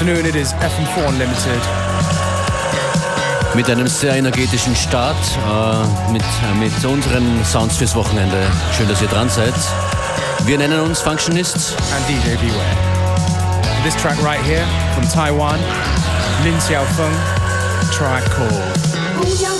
afternoon, it is FM4 Unlimited. Mit einem sehr energetischen Start, äh, mit, äh, mit unseren Sounds fürs Wochenende. Schön, dass ihr dran seid. Wir nennen uns Functionists. And DJ Beware. This track right here from Taiwan, Lin Xiaofeng, track called.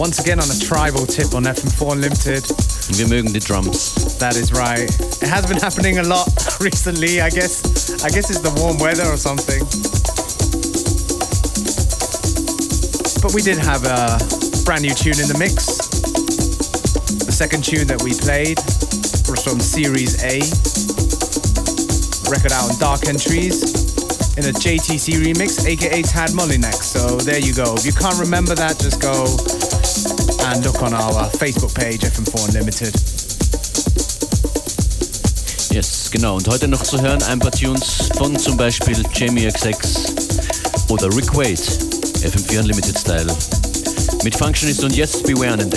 Once again on a tribal tip on FM4 Unlimited. Und wir mögen die Drums. That is right. It has been happening a lot recently. I guess. I guess it's the warm weather or something. But we did have a brand new tune in the mix. The second tune that we played was from Series A, record out on Dark Entries in a JTC remix, aka Tad Molinex. So there you go. If you can't remember that, just go and look on our Facebook page, FM4 Unlimited. Yes, genau. Und heute noch zu hören ein paar Tunes von zum Beispiel Jamie XX oder Rick Wade, FM4 Unlimited Style. Mit Functionist und Yes Beware an den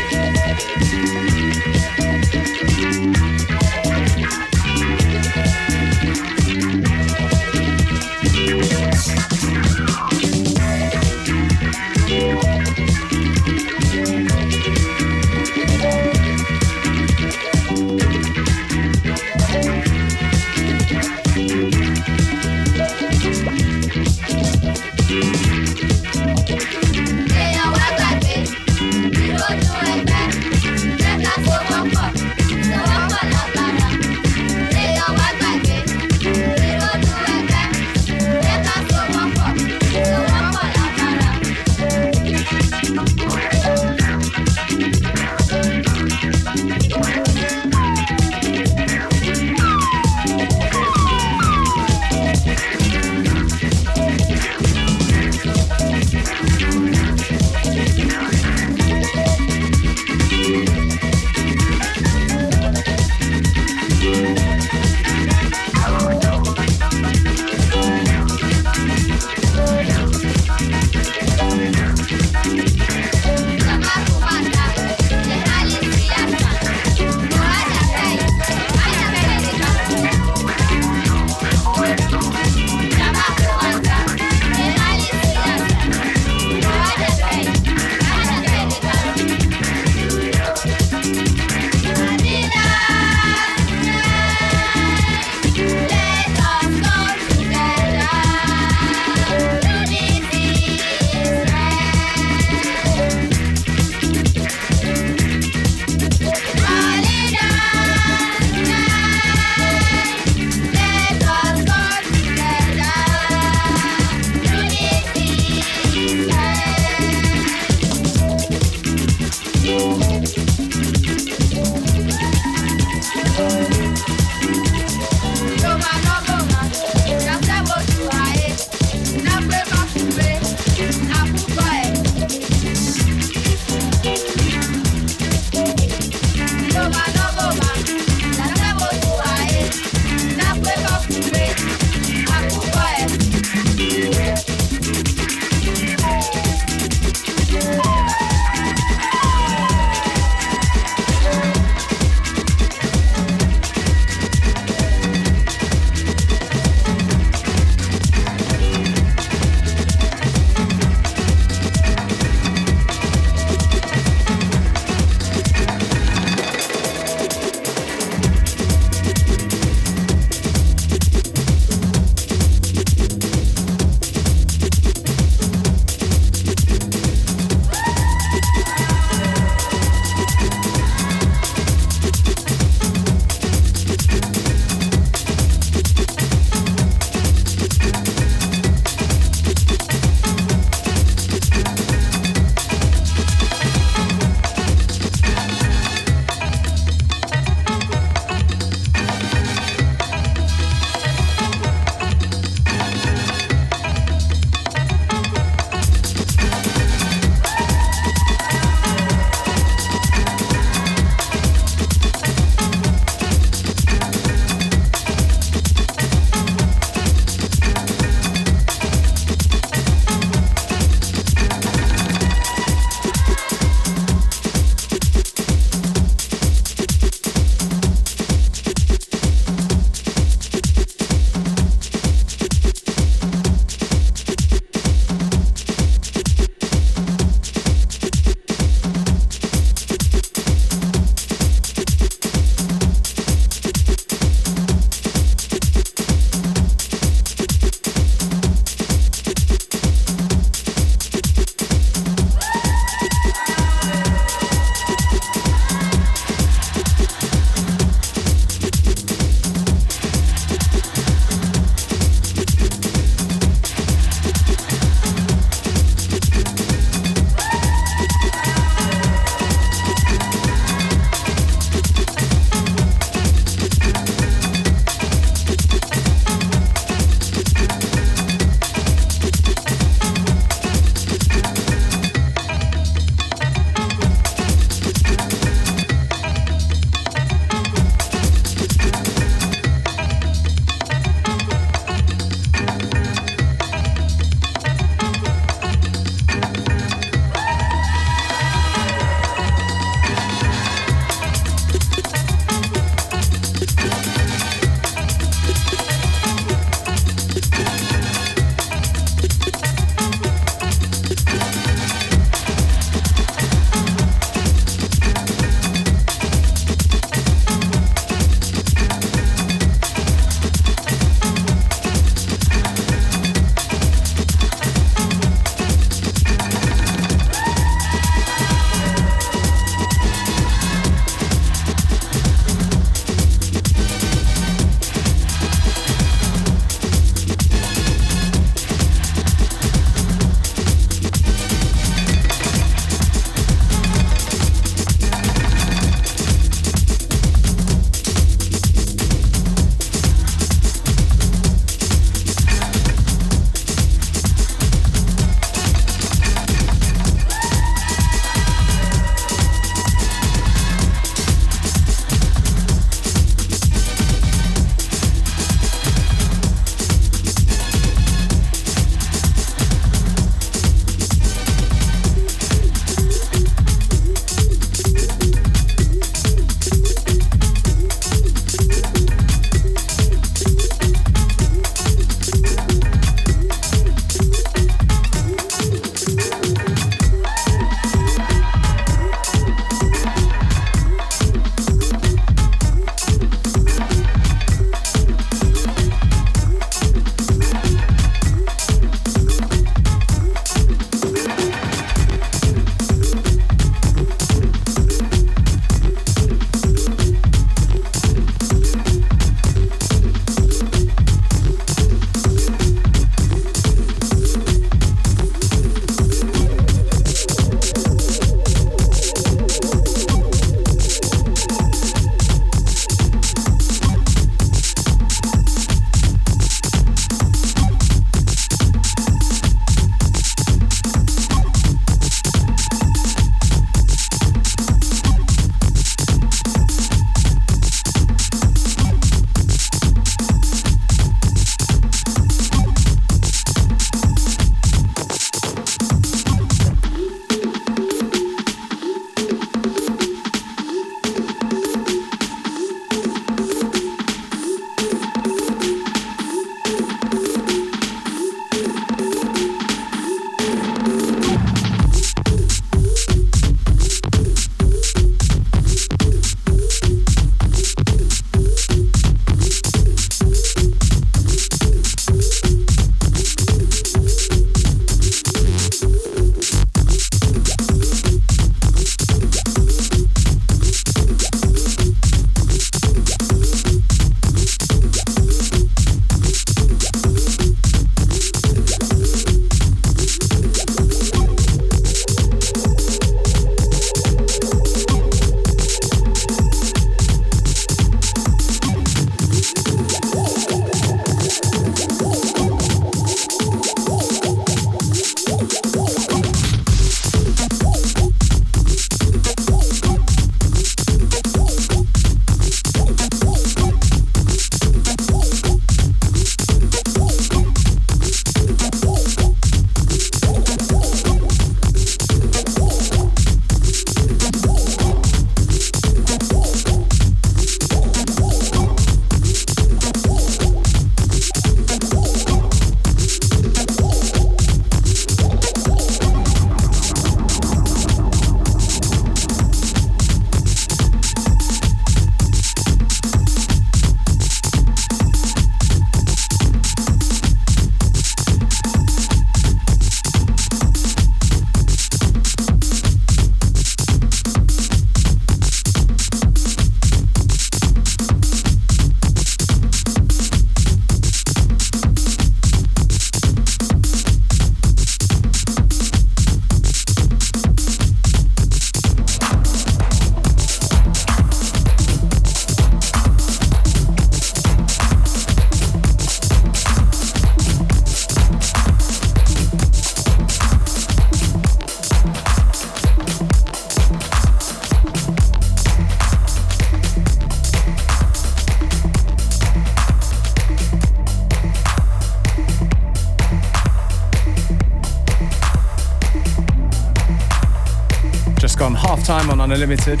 Unlimited.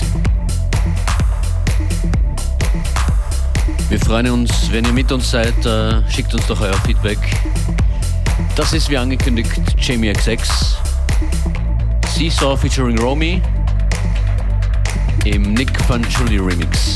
Wir freuen uns, wenn ihr mit uns seid. Äh, schickt uns doch euer Feedback. Das ist wie angekündigt Jamie XX. Seesaw featuring Romy im Nick Fanciulli Remix.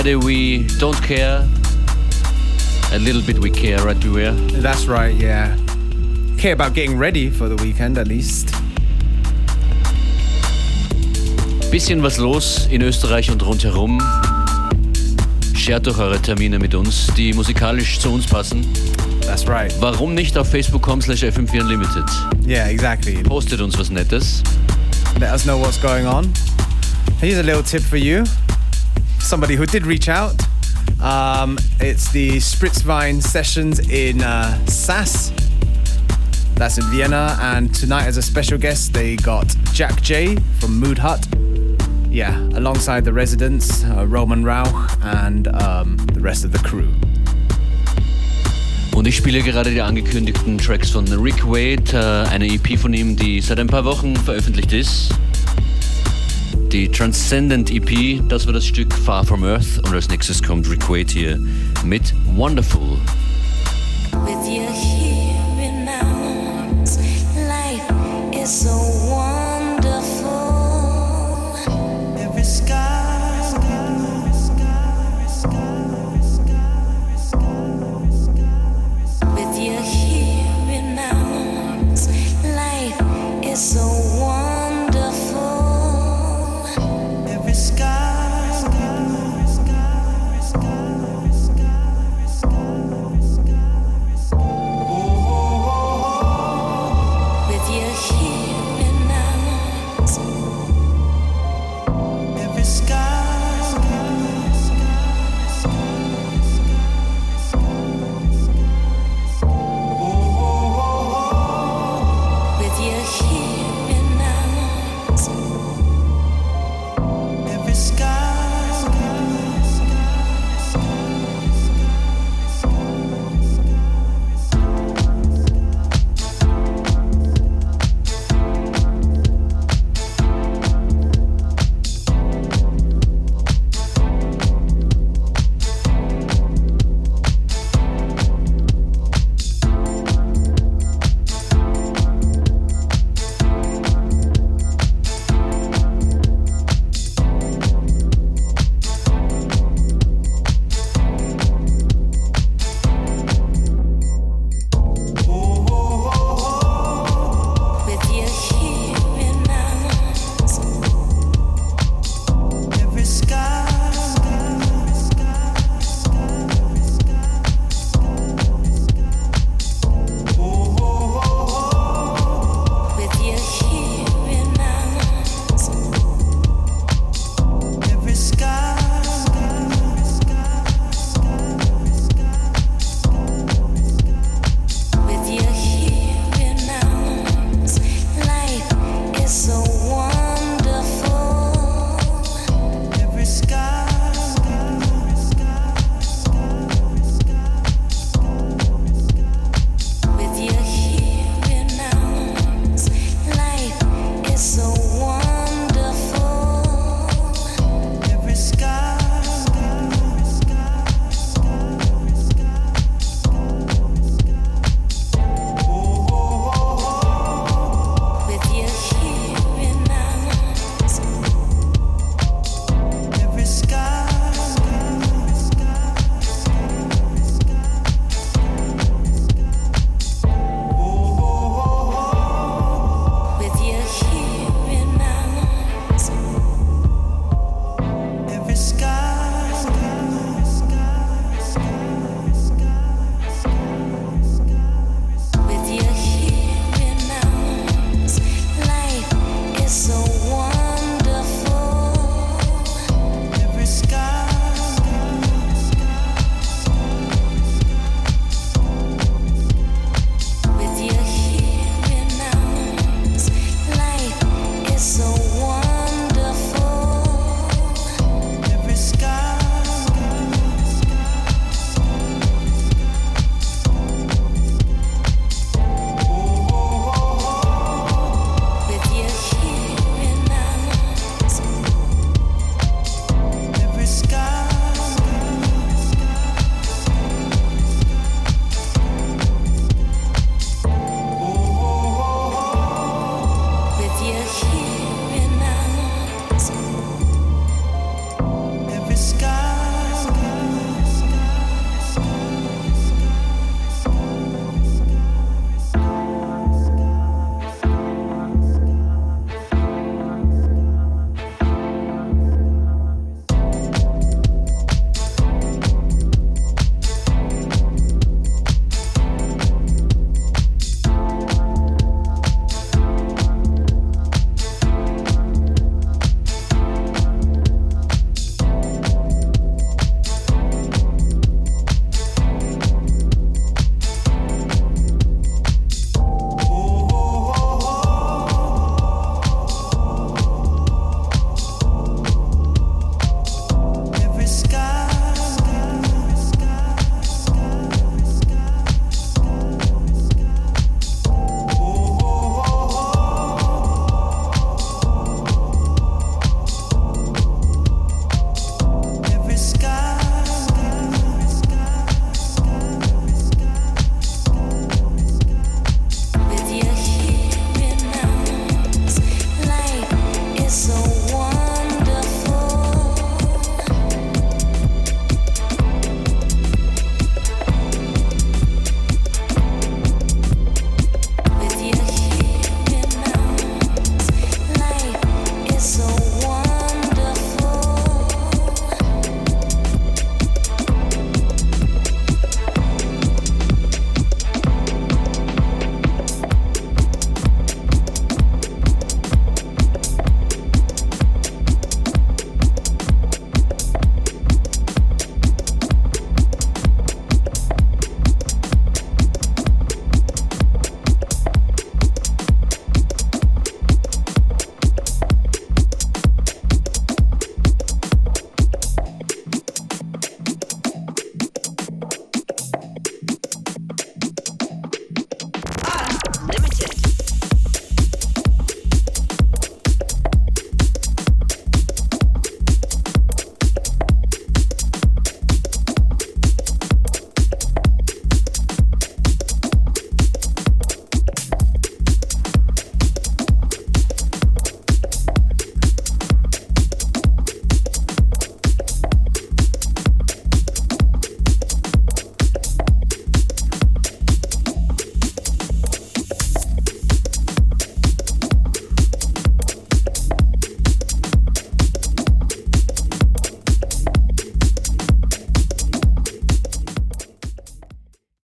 Friday, we don't care. A little bit we care, right, Beware? That's right, yeah. Care about getting ready for the weekend at least. Bisschen was los in Österreich und rundherum. Shared doch eure Termine mit uns, die musikalisch zu uns passen. That's right. Warum nicht auf facebook.com slash fm4 unlimited? Yeah, exactly. Postet uns was Nettes. Let us know what's going on. Here's a little tip for you. Somebody who did reach out. Um, it's the Spritzwein sessions in uh, Sass. That's in Vienna. And tonight, as a special guest, they got Jack J from Mood Hut. Yeah, alongside the residents, uh, Roman Rauch, and um, the rest of the crew. Und ich spiele gerade die angekündigten Tracks von Rick Wade, äh, eine EP von ihm, die seit ein paar Wochen veröffentlicht ist. Die Transcendent EP, das war das Stück Far From Earth und als nächstes kommt Wade hier mit Wonderful.